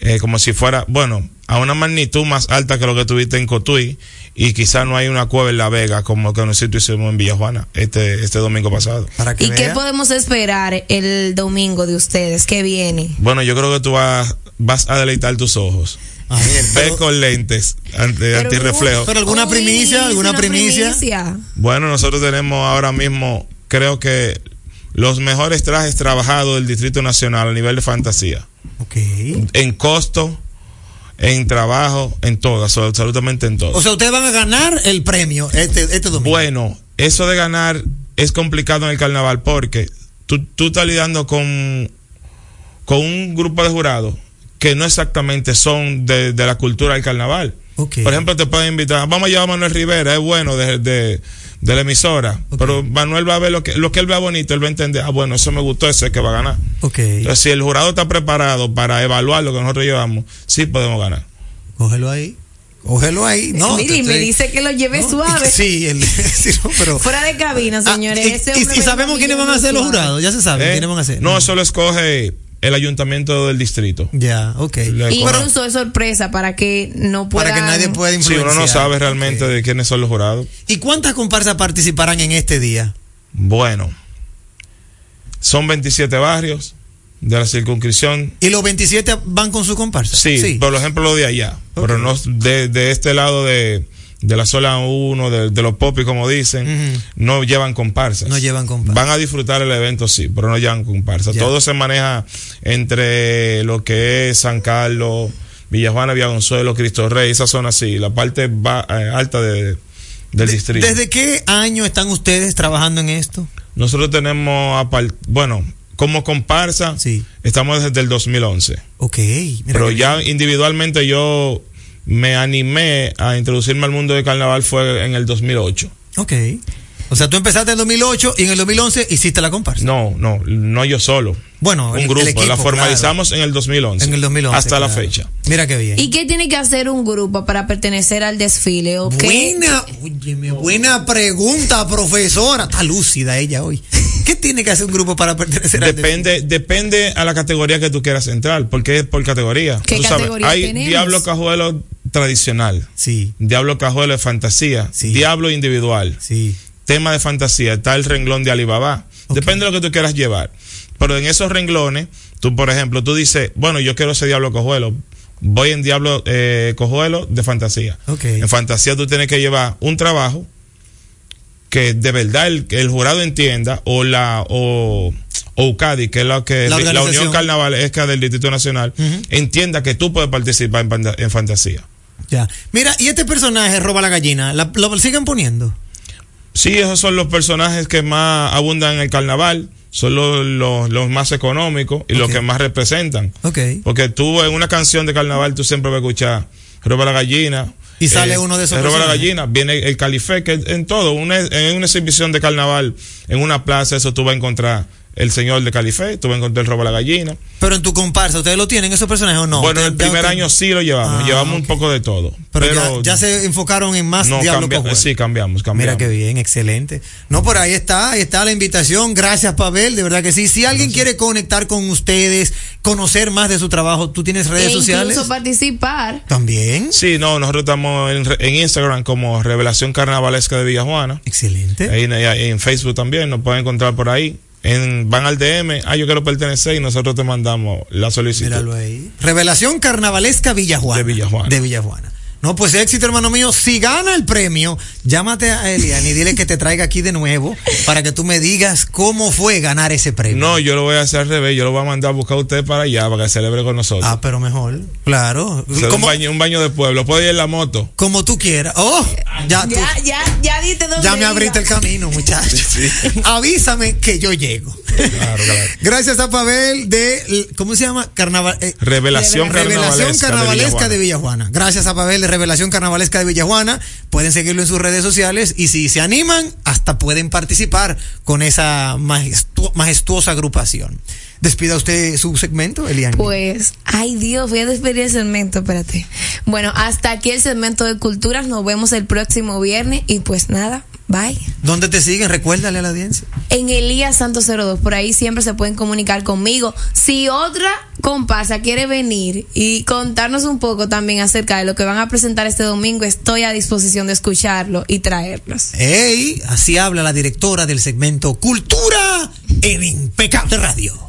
eh, como si fuera, bueno, a una magnitud más alta que lo que tuviste en Cotuí. Y quizás no hay una cueva en La Vega como que nosotros hicimos en Villa Juana este, este domingo pasado. ¿Y qué podemos esperar el domingo de ustedes? ¿Qué viene? Bueno, yo creo que tú vas, vas a deleitar tus ojos. Ve con lentes ante, antirreflejo. Pero alguna primicia, alguna primicia. Bueno, nosotros tenemos ahora mismo, creo que los mejores trajes trabajados del Distrito Nacional a nivel de fantasía. En costo, en trabajo, en todo, absolutamente en todo. O sea, ustedes van a ganar el premio este, este domingo. Bueno, eso de ganar es complicado en el carnaval porque tú, tú estás lidiando con, con un grupo de jurados que no exactamente son de, de la cultura del carnaval. Por ejemplo, te pueden invitar, vamos a llevar a Manuel Rivera, es bueno de, de, de la emisora, pero Manuel va a ver lo que, lo que él vea bonito, él va a entender, ah, bueno, eso me gustó, ese es que va a ganar. Entonces, si el jurado está preparado para evaluar lo que nosotros llevamos, sí podemos ganar. Cógelo ahí. Cógelo ahí. No, Mire, y me dice que lo lleve suave. Sí, el- <laughs> sí, no, pero. Fuera de cabina, señores. y- Ese y- hombre y me sabemos quiénes van a ser los jurados, ya se sabe ¿Eh? quiénes van a ser. No, eso lo escoge el ayuntamiento del distrito. Ya, ok. Incluso es sorpresa para que no puedan. Para que nadie pueda Sí, influenciar. uno no sabe realmente de quiénes son los jurados. ¿Y cuántas comparsas participarán en este día? Bueno, son 27 barrios de la circunscripción. ¿Y los 27 van con su comparsa? Sí, por ejemplo lo de allá, pero no de, de este lado de, de la zona 1, de, de los popis como dicen, no llevan comparsas. No llevan comparsas. Van a disfrutar el evento, sí, pero no llevan comparsas. Ya. Todo se maneja entre lo que es San Carlos, Villa Juana, Villa Consuelo, Cristo Rey, esa zona así, la parte eh, alta de, del distrito. ¿Desde qué año están ustedes trabajando en esto? Nosotros tenemos, bueno, como comparsa, estamos desde el 2011. Ok. Pero ya individualmente yo me animé a introducirme al mundo del carnaval fue en el 2008. Ok. O sea, tú empezaste en el 2008 y en el 2011 hiciste la comparsa. No, no, no yo solo. Bueno, un el- el grupo. equipo, la formalizamos en el 2011. En el 2011, Hasta la fecha. Mira qué bien. ¿Y qué tiene que hacer un grupo para pertenecer al desfile? ¿O qué? Buena, óyeme, buena pregunta, profesora. Está lúcida ella hoy. ¿Qué tiene que hacer un grupo para pertenecer al Depende, depende a la categoría que tú quieras entrar, porque es por categoría. ¿Qué Tú sabes, categoría hay? Diablo Cajuelo tradicional. Sí. Diablo Cajuelo de fantasía. Diablo individual. Sí. Tema de fantasía. Está el renglón de Alibaba. Depende de lo que tú quieras llevar. Pero en esos renglones, tú, por ejemplo, tú dices, bueno, yo quiero ser Diablo Cojuelo. Voy en Diablo eh, Cojuelo de fantasía. Ok. En fantasía tú tienes que llevar un trabajo que de verdad el, el jurado entienda o la o, o UCADI, que es la que La la. Unión Carnavalesca del Distrito Nacional, entienda que tú puedes participar en fantasía. Ya. Mira, y este personaje roba la gallina, ¿la- ¿lo siguen poniendo? Sí, esos son los personajes que más abundan en el carnaval, son los, los, los más económicos y los que más representan. Ok. Porque tú en una canción de carnaval tú siempre vas a escuchar Roba la gallina. eh, Y sale uno de esos Roba la gallina, viene el califé, que en todo, una, en una exhibición de carnaval, en una plaza, eso tú vas a encontrar el señor de califé, tú vas a encontrar el Roba la gallina. Pero en tu comparsa, ¿ustedes lo tienen esos personajes o no? bueno, el Ustedes- primer año sí lo llevamos, Ah, llevamos un poco de todo. Pero, Pero, ya, ya se enfocaron en más no, Diablo cambia- Cojuelo. sí, cambiamos, cambiamos. Mira qué bien, excelente. No, por ahí está, ahí está la invitación. Gracias, Pavel, de verdad que sí. Si alguien quiere conectar con ustedes, conocer más de su trabajo, ¿tú tienes redes E sociales? incluso participar. También. Sí, no, nosotros estamos en, en Instagram como Revelación Carnavalesca de Villajuana. Excelente. Ahí, ahí en Facebook también nos pueden encontrar por ahí. En, van al DM, ah, yo quiero pertenecer y nosotros te mandamos la solicitud. Míralo ahí. Revelación Carnavalesca Villajuana. De Villajuana. De Villajuana. No, pues éxito, hermano mío. Si gana el premio, llámate a Elian y dile que te traiga aquí de nuevo para que tú me digas cómo fue ganar ese premio. No, yo lo voy a hacer al revés. Yo lo voy a mandar a buscar a usted para allá para que celebre con nosotros. Ah, pero mejor. Claro. Un, baño, un baño de pueblo. Puede ir en la moto. Como tú quieras. Oh, ya, tú, Ya, ya, ya diste dónde ya me iba. abriste el camino, muchacho. <laughs> Avísame que yo llego. Claro, claro. Gracias a Pavel de, ¿cómo se llama? Carnaval. eh, Revelación, Revelación carnavalesca, Carnavalesca de de Villajuana. Gracias a Pavel de Revelación Carnavalesca de Villajuana. Pueden seguirlo en sus redes sociales y si se animan, hasta pueden participar con esa majestu- majestuosa agrupación. Despida usted su segmento, Elian. Pues, ay Dios, voy a despedir el segmento, espérate. Bueno, hasta aquí el segmento de culturas, nos vemos el próximo viernes y pues nada, bye. ¿Dónde te siguen? Recuérdale a la audiencia. En Elías Santos 02, por ahí siempre se pueden comunicar conmigo. Si otra comparsa quiere venir y contarnos un poco también acerca de lo que van a presentar este domingo, estoy a disposición de escucharlo y traerlos. Ey, así habla la directora del segmento Cultura en Impecable Radio.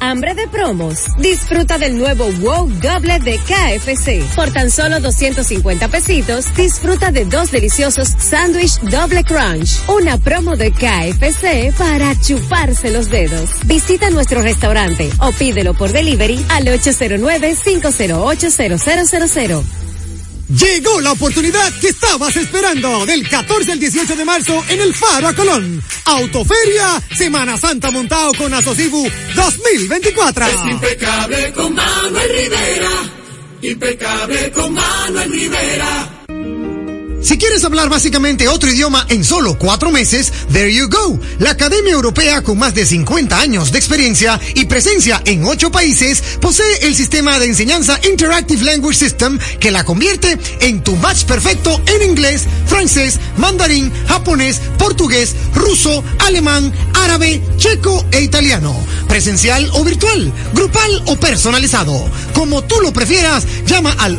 Hambre de promos. Disfruta del nuevo Wow Doble de KFC. Por tan solo 250 pesitos, disfruta de dos deliciosos sándwich doble crunch. Una promo de KFC para chuparse los dedos. Visita nuestro restaurante o pídelo por delivery al 809-508-0000. Llegó la oportunidad que estabas esperando del 14 al 18 de marzo en el Faro a Colón. Autoferia Semana Santa montado con Asocibu 2024. Es impecable con Manuel Rivera. Impecable con Manuel Rivera. Si quieres hablar básicamente otro idioma en solo cuatro meses, there you go. La Academia Europea con más de 50 años de experiencia y presencia en ocho países posee el sistema de enseñanza Interactive Language System que la convierte en tu match perfecto en inglés, francés, mandarín, japonés, portugués, ruso, alemán, árabe, checo e italiano. Presencial o virtual, grupal o personalizado. Como tú lo prefieras, llama al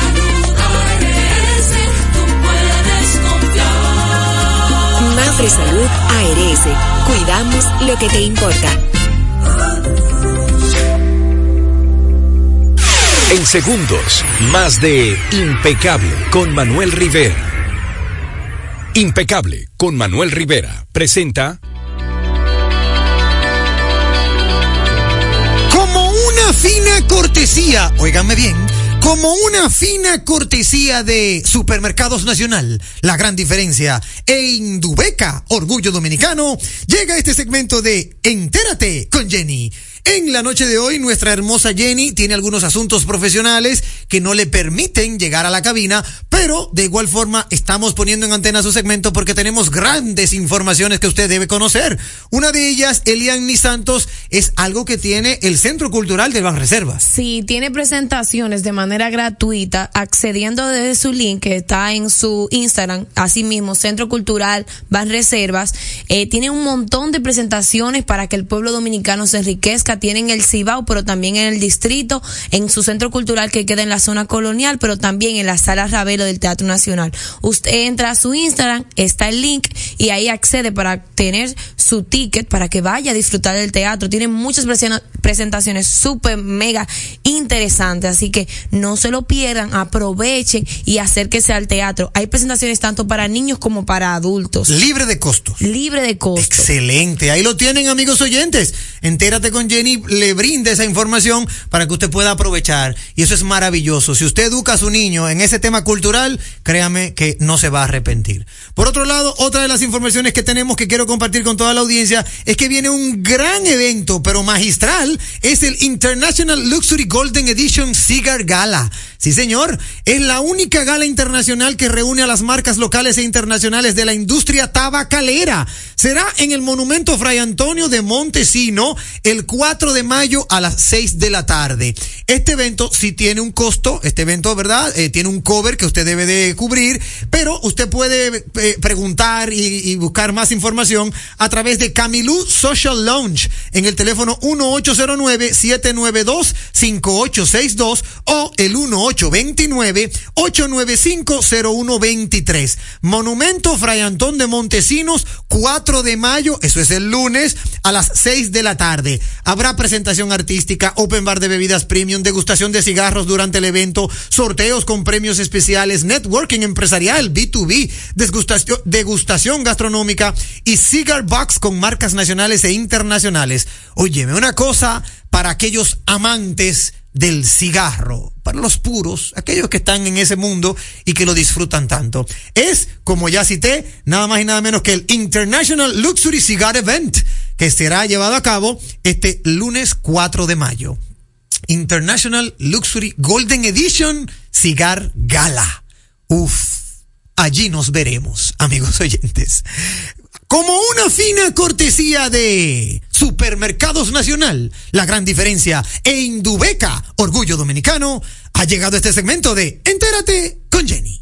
Mafre Salud ARS, cuidamos lo que te importa. En segundos, más de Impecable con Manuel Rivera. Impecable con Manuel Rivera presenta Como una fina cortesía, óiganme bien, como una fina cortesía de Supermercados Nacional, la gran diferencia, e Indubeca, Orgullo Dominicano, llega este segmento de Entérate con Jenny. En la noche de hoy, nuestra hermosa Jenny tiene algunos asuntos profesionales que no le permiten llegar a la cabina, pero de igual forma estamos poniendo en antena su segmento porque tenemos grandes informaciones que usted debe conocer. Una de ellas, Elian Santos, es algo que tiene el Centro Cultural de Banreservas. Sí, tiene presentaciones de manera gratuita accediendo desde su link que está en su Instagram, así mismo, Centro Cultural Banreservas. Eh, tiene un montón de presentaciones para que el pueblo dominicano se enriquezca. Tienen el Cibao, pero también en el distrito, en su centro cultural que queda en la zona colonial, pero también en la sala Ravelo del Teatro Nacional. Usted entra a su Instagram, está el link y ahí accede para tener su ticket para que vaya a disfrutar del teatro. Tienen muchas presen- presentaciones súper mega interesantes, así que no se lo pierdan, aprovechen y acérquese al teatro. Hay presentaciones tanto para niños como para adultos. Libre de costos. Libre de costos. Excelente. Ahí lo tienen, amigos oyentes. Entérate con Jenny, le brinda esa información para que usted pueda aprovechar. Y eso es maravilloso. Si usted educa a su niño en ese tema cultural, créame que no se va a arrepentir. Por otro lado, otra de las informaciones que tenemos que quiero compartir con toda la audiencia es que viene un gran evento, pero magistral. Es el International Luxury Golden Edition Cigar Gala. Sí, señor. Es la única gala internacional que reúne a las marcas locales e internacionales de la industria tabacalera. Será en el Monumento Fray Antonio de Montesino el 4 de mayo a las 6 de la tarde. Este evento sí tiene un costo, este evento, ¿verdad? Eh, tiene un cover que usted debe de cubrir, pero usted puede eh, preguntar y, buscar más información a través de Camilú Social Lounge en el teléfono 1809-792-5862 o el 1829-895-0123. Monumento Fray Antón de Montesinos, 4 de mayo, eso es el lunes, a las 6 de la tarde. Presentación artística, open bar de bebidas premium, degustación de cigarros durante el evento, sorteos con premios especiales, networking empresarial, B2B, degustación, degustación gastronómica y cigar box con marcas nacionales e internacionales. Óyeme, una cosa para aquellos amantes del cigarro, para los puros, aquellos que están en ese mundo y que lo disfrutan tanto. Es, como ya cité, nada más y nada menos que el International Luxury Cigar Event, que será llevado a cabo este lunes 4 de mayo. International Luxury Golden Edition Cigar Gala. Uf, allí nos veremos, amigos oyentes. Como una fina cortesía de Supermercados Nacional, la gran diferencia e Indubeca, orgullo dominicano, ha llegado este segmento de Entérate con Jenny.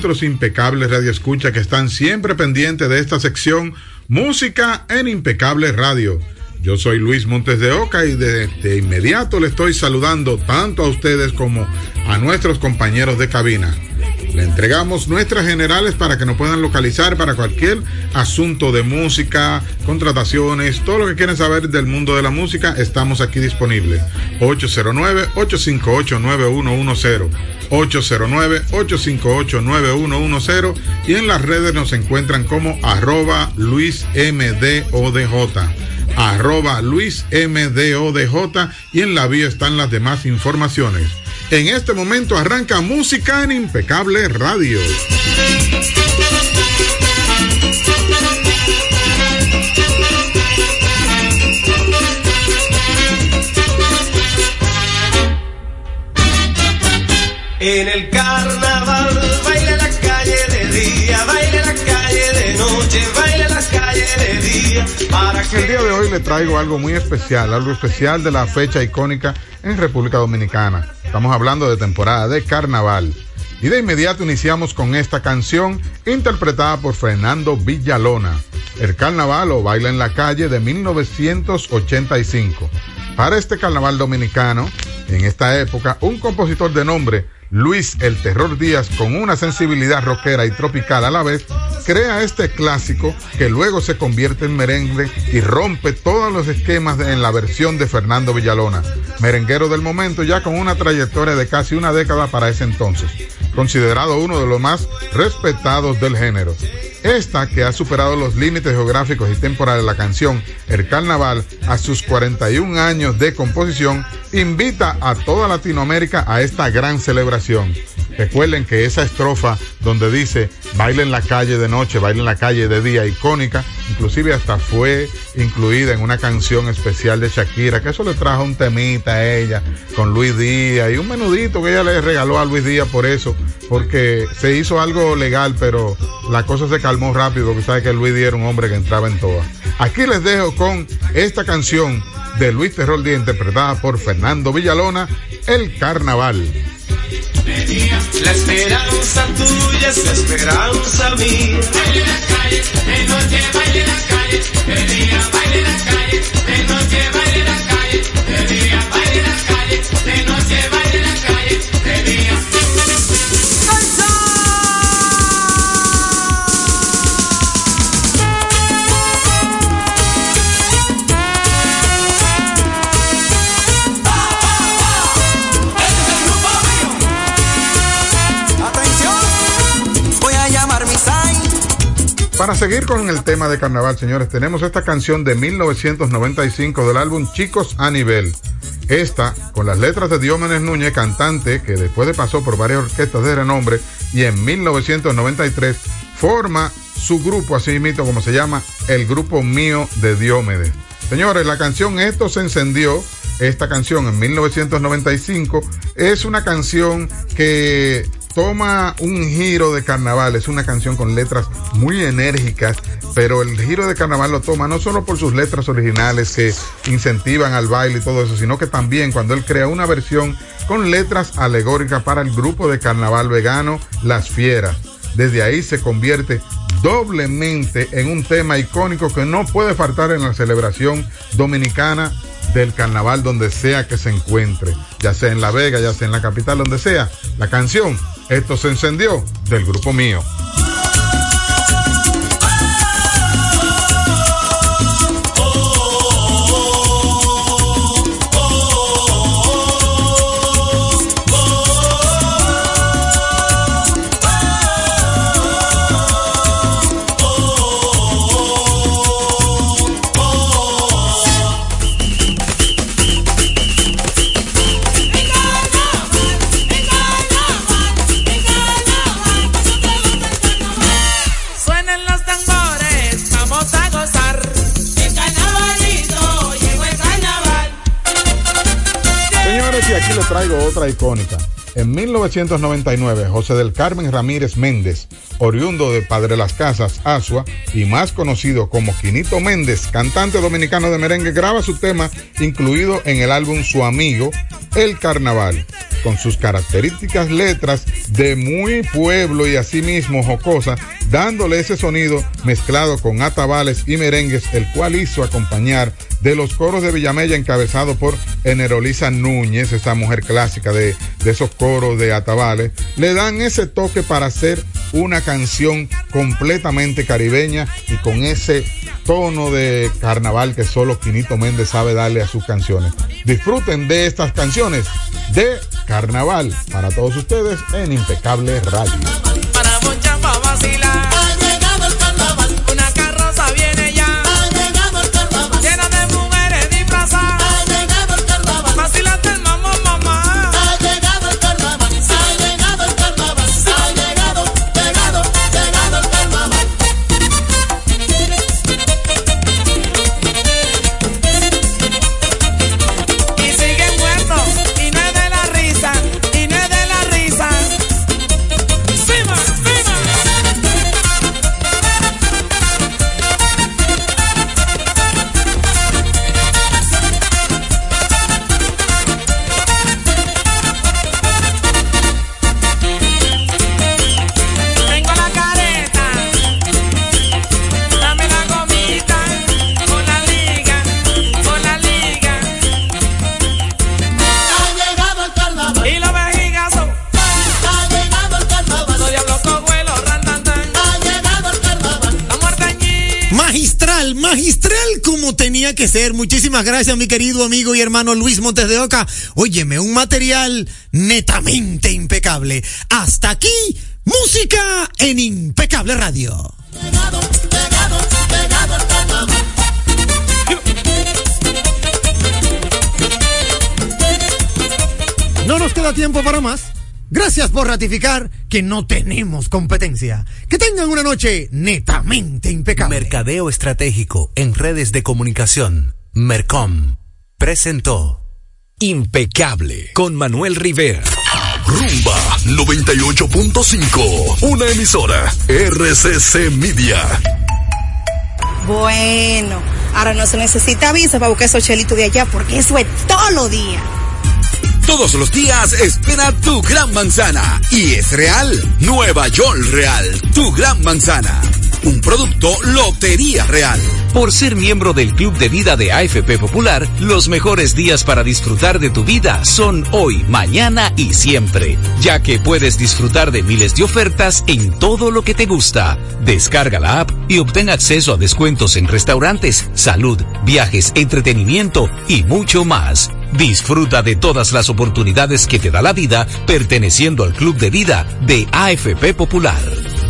nuestros impecables radioescuchas que están siempre pendientes de esta sección Música en Impecable Radio. Yo soy Luis Montes de Oca y de, de inmediato le estoy saludando tanto a ustedes como a nuestros compañeros de cabina. Le entregamos nuestras generales para que nos puedan localizar para cualquier asunto de música, contrataciones, todo lo que quieran saber del mundo de la música, estamos aquí disponibles. 809-858-9110. 809-858-9110 y en las redes nos encuentran como arroba Luis MDODJ arroba Luis MDODJ y en la bio están las demás informaciones. En este momento arranca música en Impecable Radio. En el carnaval baila la calle de día, baila la calle de noche, baila El día de hoy le traigo algo muy especial, algo especial de la fecha icónica en República Dominicana. Estamos hablando de temporada de carnaval. Y de inmediato iniciamos con esta canción interpretada por Fernando Villalona, El Carnaval o Baila en la Calle de 1985. Para este carnaval dominicano, en esta época, un compositor de nombre Luis El Terror Díaz, con una sensibilidad rockera y tropical a la vez, crea este clásico que luego se convierte en merengue y rompe todos los esquemas en la versión de Fernando Villalona, merenguero del momento ya con una trayectoria de casi una década para ese entonces, considerado uno de los más respetados del género. Esta, que ha superado los límites geográficos y temporales de la canción El Carnaval a sus 41 años de composición, invita a toda Latinoamérica a esta gran celebración. Recuerden que esa estrofa donde dice baile en la calle de noche, baile en la calle de día, icónica, inclusive hasta fue incluida en una canción especial de Shakira, que eso le trajo un temita a ella con Luis Díaz y un menudito que ella le regaló a Luis Díaz por eso, porque se hizo algo legal, pero la cosa se calmó rápido, porque sabe que Luis Díaz era un hombre que entraba en todas. Aquí les dejo con esta canción de Luis Terror Díaz interpretada por Fernando Villalona, El Carnaval. La esperanza tuya es la esperanza mía. Baile la calle, de noche baile la calle, de día baile la calle, de noche baile la calle, de día baile la calle, de noche baile la calle, de día. Para seguir con el tema de carnaval, señores, tenemos esta canción de 1995 del álbum Chicos a Nivel. Esta, con las letras de Diómenes Núñez, cantante que después de pasó por varias orquestas de renombre y en 1993 forma su grupo, así mismo como se llama, el grupo mío de Diómedes. Señores, la canción Esto se encendió, esta canción en 1995, es una canción que toma un giro de carnaval, es una canción con letras muy enérgicas, pero el giro de carnaval lo toma no solo por sus letras originales que incentivan al baile y todo eso, sino que también cuando él crea una versión con letras alegóricas para el grupo de carnaval vegano Las Fieras. Desde ahí se convierte doblemente en un tema icónico que no puede faltar en la celebración dominicana del carnaval donde sea que se encuentre, ya sea en La Vega, ya sea en la capital, donde sea. La canción, esto se encendió, del grupo mío. Traigo otra icónica. En 1999, José del Carmen Ramírez Méndez, oriundo de Padre Las Casas, Asua, y más conocido como Quinito Méndez, cantante dominicano de merengue, graba su tema incluido en el álbum Su Amigo, El Carnaval, con sus características letras de muy pueblo y asimismo jocosa, dándole ese sonido mezclado con atabales y merengues, el cual hizo acompañar de los coros de Villamella encabezado por Enerolisa Núñez, esa mujer clásica de, esos coros de atabales, le dan ese toque para hacer una canción completamente caribeña y con ese tono de carnaval que solo Quinito Méndez sabe darle a sus canciones. Disfruten de estas canciones de carnaval para todos ustedes en Impecable Radio. Que ser. Muchísimas gracias, mi querido amigo y hermano Luis Montes de Oca. Óyeme, un material netamente impecable. Hasta aquí, música en Impecable Radio. No nos queda tiempo para más. Gracias por ratificar que no tenemos competencia. Que tengan una noche netamente impecable. Mercadeo Estratégico en redes de comunicación. Mercom presentó Impecable con Manuel Rivera. Rumba 98.5, una emisora RCC Media. Bueno, ahora no se necesita visa para buscar esos chelitos de allá porque eso es todo lo día. Todos los días espera tu gran manzana. Y es real. Nueva York Real. Tu gran manzana. Un producto Lotería Real. Por ser miembro del Club de Vida de AFP Popular, los mejores días para disfrutar de tu vida son hoy, mañana y siempre, ya que puedes disfrutar de miles de ofertas en todo lo que te gusta. Descarga la app y obtén acceso a descuentos en restaurantes, salud, viajes, entretenimiento y mucho más. Disfruta de todas las oportunidades que te da la vida perteneciendo al Club de Vida de AFP Popular.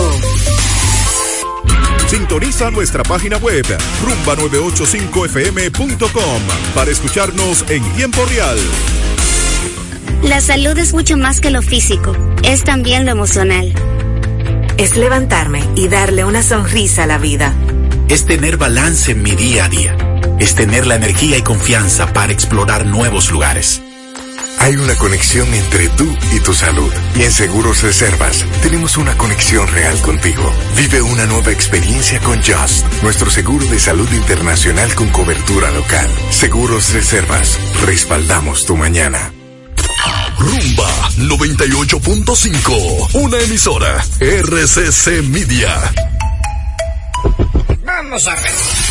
Sintoniza nuestra página web rumba985fm.com para escucharnos en tiempo real. La salud es mucho más que lo físico, es también lo emocional. Es levantarme y darle una sonrisa a la vida. Es tener balance en mi día a día. Es tener la energía y confianza para explorar nuevos lugares. Hay una conexión entre tú y tu salud. Y en Seguros Reservas tenemos una conexión real contigo. Vive una nueva experiencia con Just, nuestro seguro de salud internacional con cobertura local. Seguros Reservas, respaldamos tu mañana. Rumba 98.5, una emisora RCC Media. Vamos a ver.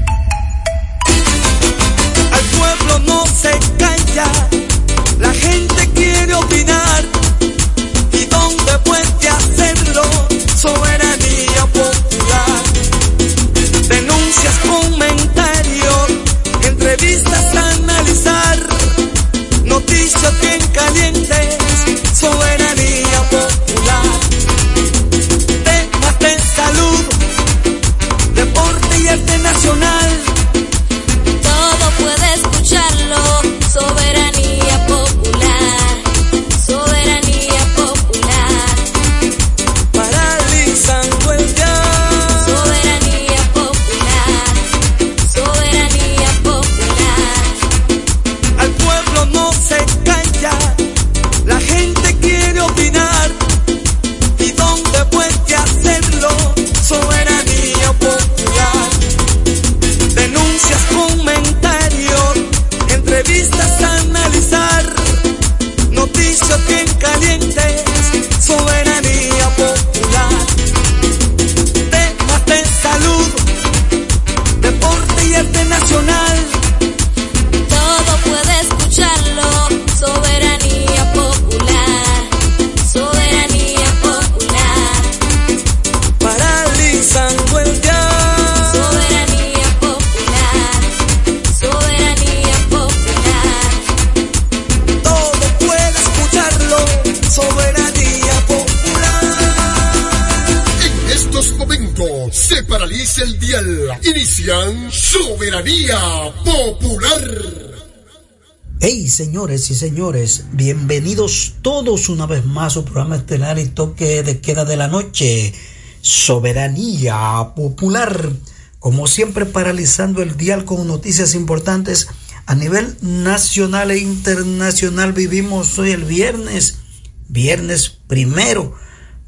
Pueblo no se calla, la gente quiere opinar. ¿Y dónde puede hacerlo? Soberanía popular. Denuncias, comentarios, entrevistas a analizar. Noticias bien calientes, señores y señores, bienvenidos todos una vez más a su programa estelar y toque de queda de la noche. Soberanía Popular. Como siempre, paralizando el dial con noticias importantes a nivel nacional e internacional. Vivimos hoy el viernes, viernes primero,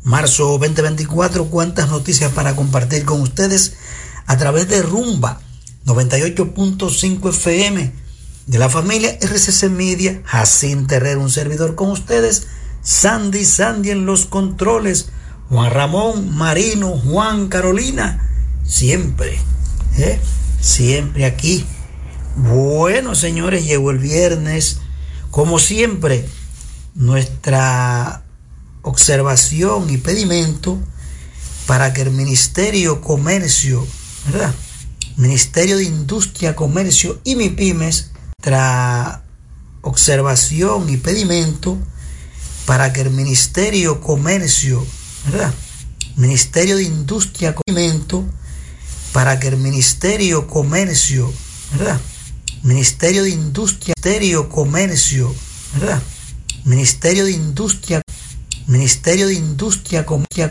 marzo 2024. Cuántas noticias para compartir con ustedes a través de Rumba 98.5 FM de la familia RCC Media, Jacín Terrero, un servidor con ustedes, Sandy Sandy en los controles, Juan Ramón, Marino, Juan, Carolina, siempre, ¿eh? siempre aquí. Bueno, señores, llegó el viernes, como siempre, nuestra observación y pedimento para que el Ministerio Comercio, ¿verdad? Ministerio de Industria, Comercio y MIPIMES, observación y pedimento para que el Ministerio Comercio, ¿verdad? Ministerio de Industria, Comercio, para que el Ministerio Comercio, ¿verdad? Ministerio de Industria, Ministerio Comercio, ¿verdad? Ministerio de Industria, Ministerio de Industria, Comercio,